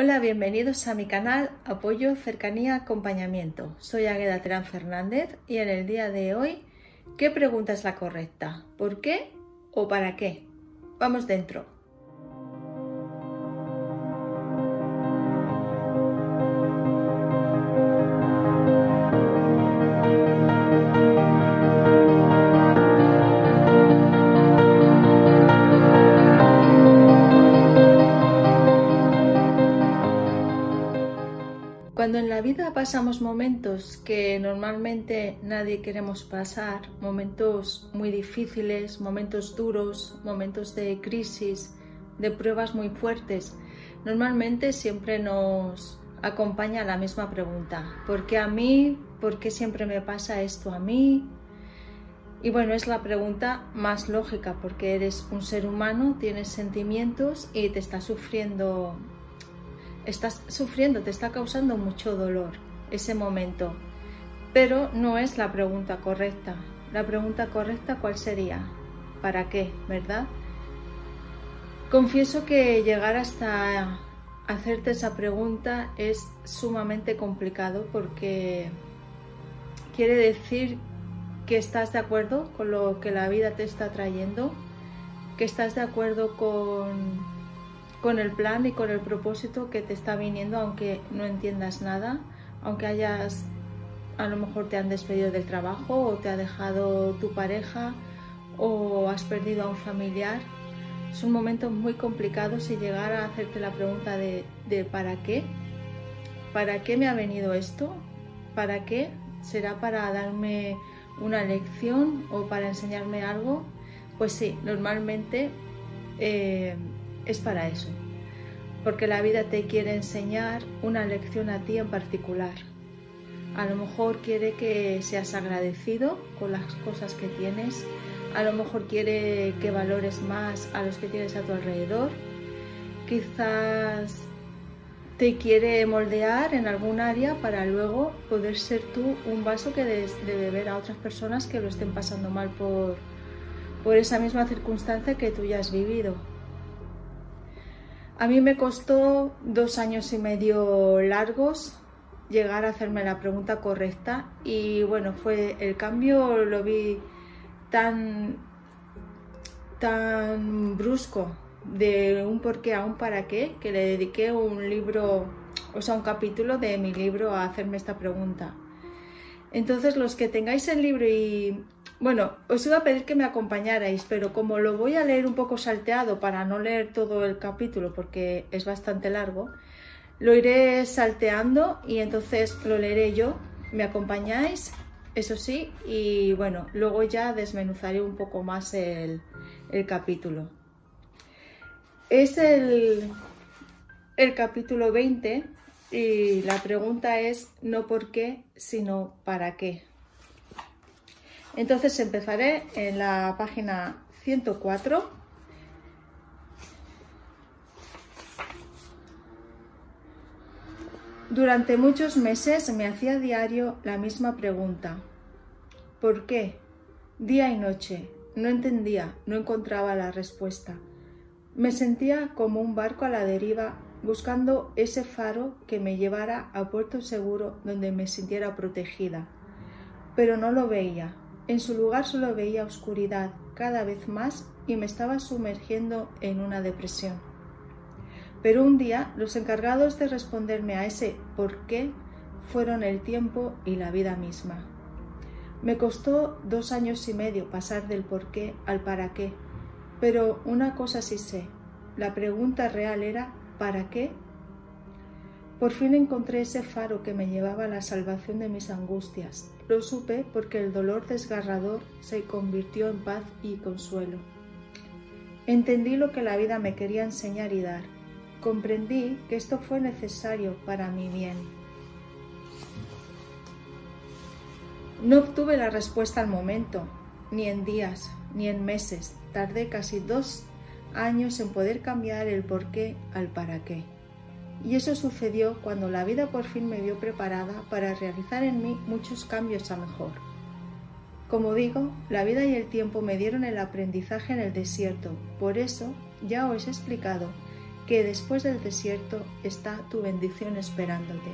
Hola, bienvenidos a mi canal Apoyo, Cercanía, Acompañamiento. Soy Agueda Terán Fernández y en el día de hoy, ¿qué pregunta es la correcta? ¿Por qué o para qué? Vamos dentro. Pasamos momentos que normalmente nadie queremos pasar, momentos muy difíciles, momentos duros, momentos de crisis, de pruebas muy fuertes, normalmente siempre nos acompaña la misma pregunta. ¿Por qué a mí? ¿Por qué siempre me pasa esto a mí? Y bueno, es la pregunta más lógica porque eres un ser humano, tienes sentimientos y te está sufriendo estás sufriendo, te está causando mucho dolor ese momento. Pero no es la pregunta correcta. La pregunta correcta, ¿cuál sería? ¿Para qué? ¿Verdad? Confieso que llegar hasta hacerte esa pregunta es sumamente complicado porque quiere decir que estás de acuerdo con lo que la vida te está trayendo, que estás de acuerdo con con el plan y con el propósito que te está viniendo, aunque no entiendas nada, aunque hayas, a lo mejor te han despedido del trabajo o te ha dejado tu pareja o has perdido a un familiar. Son momentos muy complicados y llegar a hacerte la pregunta de, de ¿para qué? ¿Para qué me ha venido esto? ¿Para qué? ¿Será para darme una lección o para enseñarme algo? Pues sí, normalmente eh, es para eso, porque la vida te quiere enseñar una lección a ti en particular. A lo mejor quiere que seas agradecido con las cosas que tienes, a lo mejor quiere que valores más a los que tienes a tu alrededor, quizás te quiere moldear en algún área para luego poder ser tú un vaso que des de beber a otras personas que lo estén pasando mal por, por esa misma circunstancia que tú ya has vivido. A mí me costó dos años y medio largos llegar a hacerme la pregunta correcta y bueno, fue el cambio lo vi tan tan brusco de un por qué a un para qué que le dediqué un libro, o sea, un capítulo de mi libro a hacerme esta pregunta. Entonces, los que tengáis el libro y bueno, os iba a pedir que me acompañarais, pero como lo voy a leer un poco salteado para no leer todo el capítulo porque es bastante largo, lo iré salteando y entonces lo leeré yo. ¿Me acompañáis? Eso sí, y bueno, luego ya desmenuzaré un poco más el, capítulo. Es el, el capítulo 20 y la pregunta es no por qué, sino para qué. Entonces empezaré en la página 104. Durante muchos meses me hacía diario la misma pregunta. ¿Por qué? Día y noche. No entendía, no encontraba la respuesta. Me sentía como un barco a la deriva buscando ese faro que me llevara a puerto seguro donde me sintiera protegida. Pero no lo veía, en su lugar solo veía oscuridad cada vez más y me estaba sumergiendo en una depresión. Pero un día los encargados de responderme a ese por qué fueron el tiempo y la vida misma. Me costó dos años y medio pasar del por qué al para qué, pero una cosa sí sé, la pregunta real era ¿para qué? Por fin encontré ese faro que me llevaba a la salvación de mis angustias, lo supe porque el dolor desgarrador se convirtió en paz y consuelo. Entendí lo que la vida me quería enseñar y dar. Comprendí que esto fue necesario para mi bien. No obtuve la respuesta al momento, ni en días, ni en meses. Tardé casi dos años en poder cambiar el por qué al para qué. Y eso sucedió cuando la vida por fin me vio preparada para realizar en mí muchos cambios a mejor. Como digo, la vida y el tiempo me dieron el aprendizaje en el desierto, por eso ya os he explicado que después del desierto está tu bendición esperándote.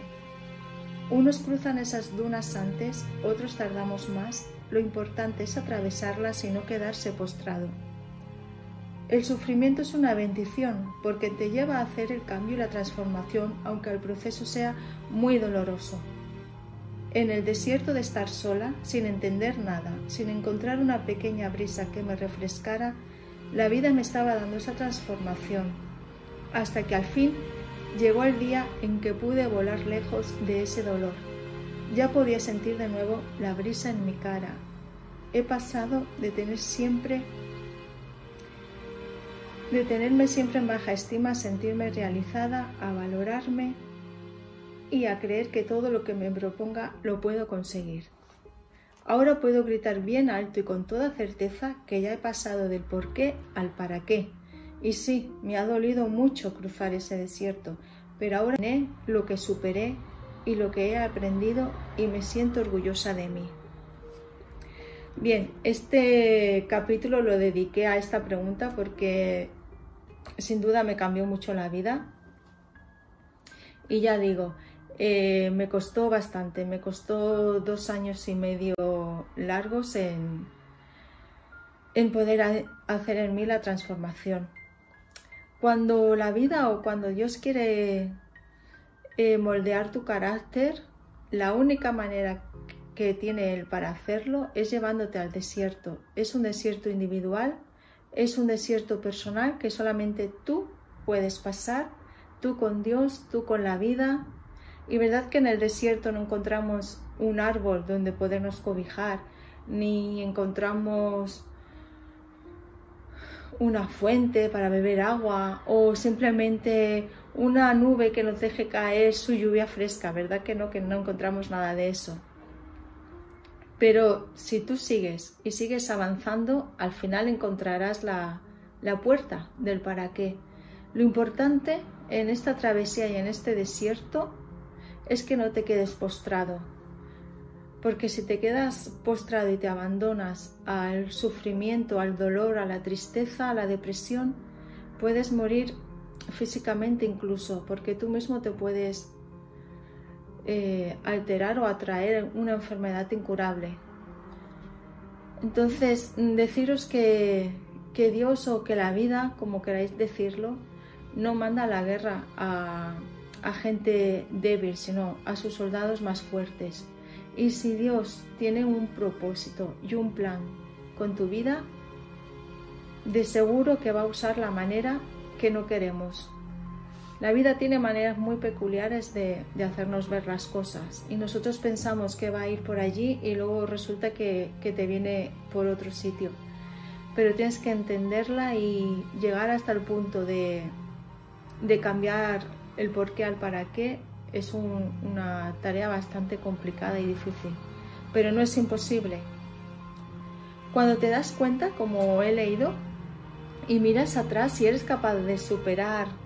Unos cruzan esas dunas antes, otros tardamos más. Lo importante es atravesarlas y no quedarse postrado. El sufrimiento es una bendición porque te lleva a hacer el cambio y la transformación, aunque el proceso sea muy doloroso. En el desierto de estar sola, sin entender nada, sin encontrar una pequeña brisa que me refrescara, la vida me estaba dando esa transformación, hasta que al fin llegó el día en que pude volar lejos de ese dolor. Ya podía sentir de nuevo la brisa en mi cara. He pasado de tener siempre de tenerme siempre en baja estima sentirme realizada, a valorarme y a creer que todo lo que me proponga lo puedo conseguir. Ahora puedo gritar bien alto y con toda certeza que ya he pasado del por qué al para qué. Y sí, me ha dolido mucho cruzar ese desierto, pero ahora sé lo que superé y lo que he aprendido y me siento orgullosa de mí. Bien, este capítulo lo dediqué a esta pregunta porque sin duda me cambió mucho la vida. Y ya digo, eh, me costó bastante, me costó dos años y medio largos en, en poder hacer en mí la transformación. Cuando la vida o cuando Dios quiere eh, moldear tu carácter, la única manera que tiene Él para hacerlo es llevándote al desierto. Es un desierto individual es un desierto personal que solamente tú puedes pasar, tú con Dios, tú con la vida. Y verdad que en el desierto no encontramos un árbol donde podernos cobijar, ni encontramos una fuente para beber agua o simplemente una nube que nos deje caer su lluvia fresca, ¿verdad que no? Que no encontramos nada de eso. Pero si tú sigues y sigues avanzando, al final encontrarás la, puerta del para qué. Lo importante en esta travesía y en este desierto es que no te quedes postrado. Porque si te quedas postrado y te abandonas al sufrimiento, al dolor, a la tristeza, a la depresión, puedes morir físicamente incluso, porque tú mismo te puedes eh, alterar o atraer una enfermedad incurable. Entonces, deciros que, Dios o que la vida, como queráis decirlo, no manda la guerra a, a gente débil, sino a sus soldados más fuertes. Y si Dios tiene un propósito y un plan con tu vida, de seguro que va a usar la manera que no queremos, la vida tiene maneras muy peculiares de, hacernos ver las cosas y nosotros pensamos que va a ir por allí y luego resulta que, te viene por otro sitio. Pero tienes que entenderla y llegar hasta el punto de, cambiar el por qué al para qué es una tarea bastante complicada y difícil, pero no es imposible. Cuando te das cuenta, como he leído, y miras atrás y eres capaz de superar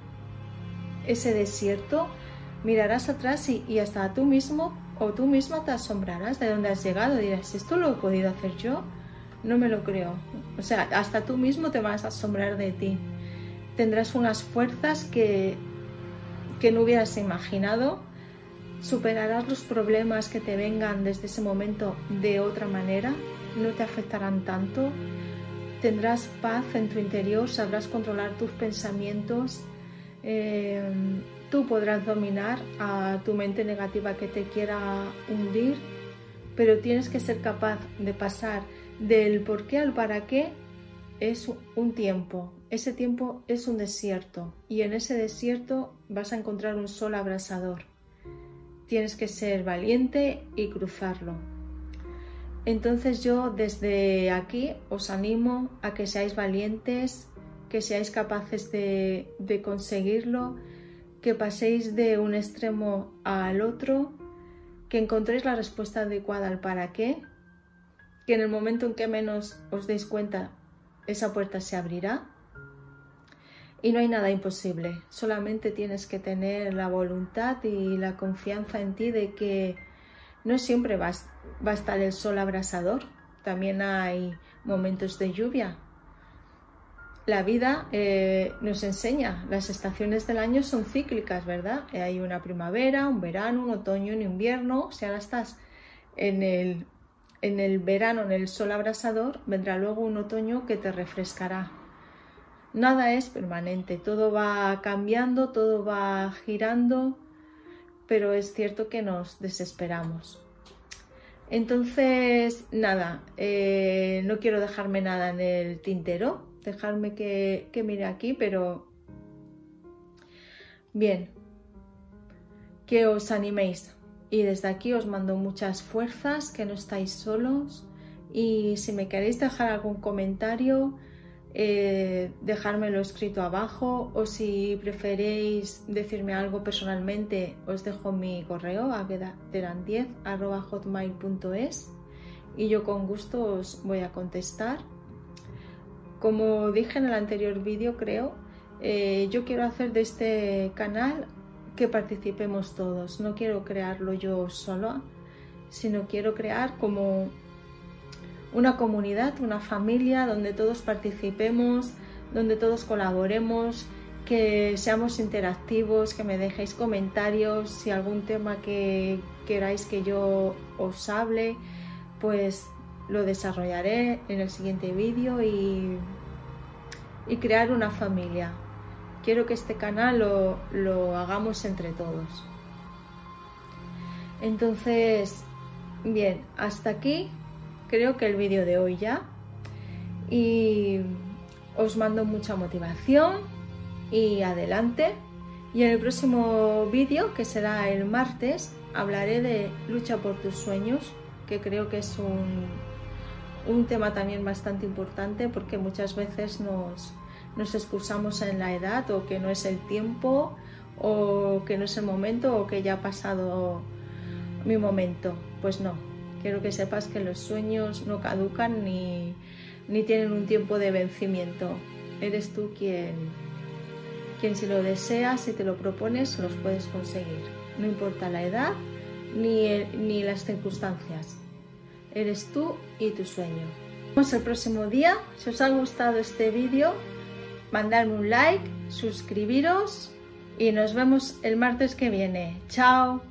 ese desierto, mirarás atrás y, hasta tú mismo o tú misma te asombrarás de dónde has llegado. Dirás, ¿esto lo he podido hacer yo? No me lo creo. O sea, hasta tú mismo te vas a asombrar de ti. Tendrás unas fuerzas que, que no hubieras imaginado. Superarás los problemas que te vengan desde ese momento de otra manera. No te afectarán tanto. Tendrás paz en tu interior, sabrás controlar tus pensamientos eh, tú podrás dominar a tu mente negativa que te quiera hundir, pero tienes que ser capaz de pasar del por qué al para qué es un tiempo. Ese tiempo es un desierto y en ese desierto vas a encontrar un sol abrasador. Tienes que ser valiente y cruzarlo. Entonces yo desde aquí os animo a que seáis valientes, que seáis capaces de, conseguirlo, que paséis de un extremo al otro, que encontréis la respuesta adecuada al para qué, que en el momento en que menos os deis cuenta, esa puerta se abrirá. Y no hay nada imposible, solamente tienes que tener la voluntad y la confianza en ti de que no siempre va a estar el sol abrasador, también hay momentos de lluvia, la vida eh, nos enseña, las estaciones del año son cíclicas, ¿verdad? Eh, hay una primavera, un verano, un otoño, un invierno. Si ahora estás en el, en el verano, en el sol abrasador, vendrá luego un otoño que te refrescará. Nada es permanente, todo va cambiando, todo va girando, pero es cierto que nos desesperamos. Entonces, nada, eh, no quiero dejarme nada en el tintero, dejarme que, que mire aquí, pero bien, que os animéis. Y desde aquí os mando muchas fuerzas, que no estáis solos. Y si me queréis dejar algún comentario, eh, dejármelo escrito abajo o si preferéis decirme algo personalmente os dejo mi correo avedateran10 y yo con gusto os voy a contestar. Como dije en el anterior vídeo creo, eh, yo quiero hacer de este canal que participemos todos, no quiero crearlo yo solo, sino quiero crear como una comunidad, una familia donde todos participemos, donde todos colaboremos, que seamos interactivos, que me dejéis comentarios, si algún tema que queráis que yo os hable, pues lo desarrollaré en el siguiente vídeo y, y, crear una familia. Quiero que este canal lo, lo hagamos entre todos. Entonces, bien, hasta aquí creo que el vídeo de hoy ya. Y os mando mucha motivación y adelante. Y en el próximo vídeo, que será el martes, hablaré de lucha por tus sueños, que creo que es un, un tema también bastante importante porque muchas veces nos, nos excusamos en la edad o que no es el tiempo o que no es el momento o que ya ha pasado mi momento. Pues no, Quiero que sepas que los sueños no caducan ni, tienen un tiempo de vencimiento. Eres tú quien, quien si lo deseas y te lo propones, los puedes conseguir. No importa la edad ni, ni las circunstancias. Eres tú y tu sueño. Nos vemos el próximo día. Si os ha gustado este vídeo, mandadme un like, suscribiros y nos vemos el martes que viene. Chao.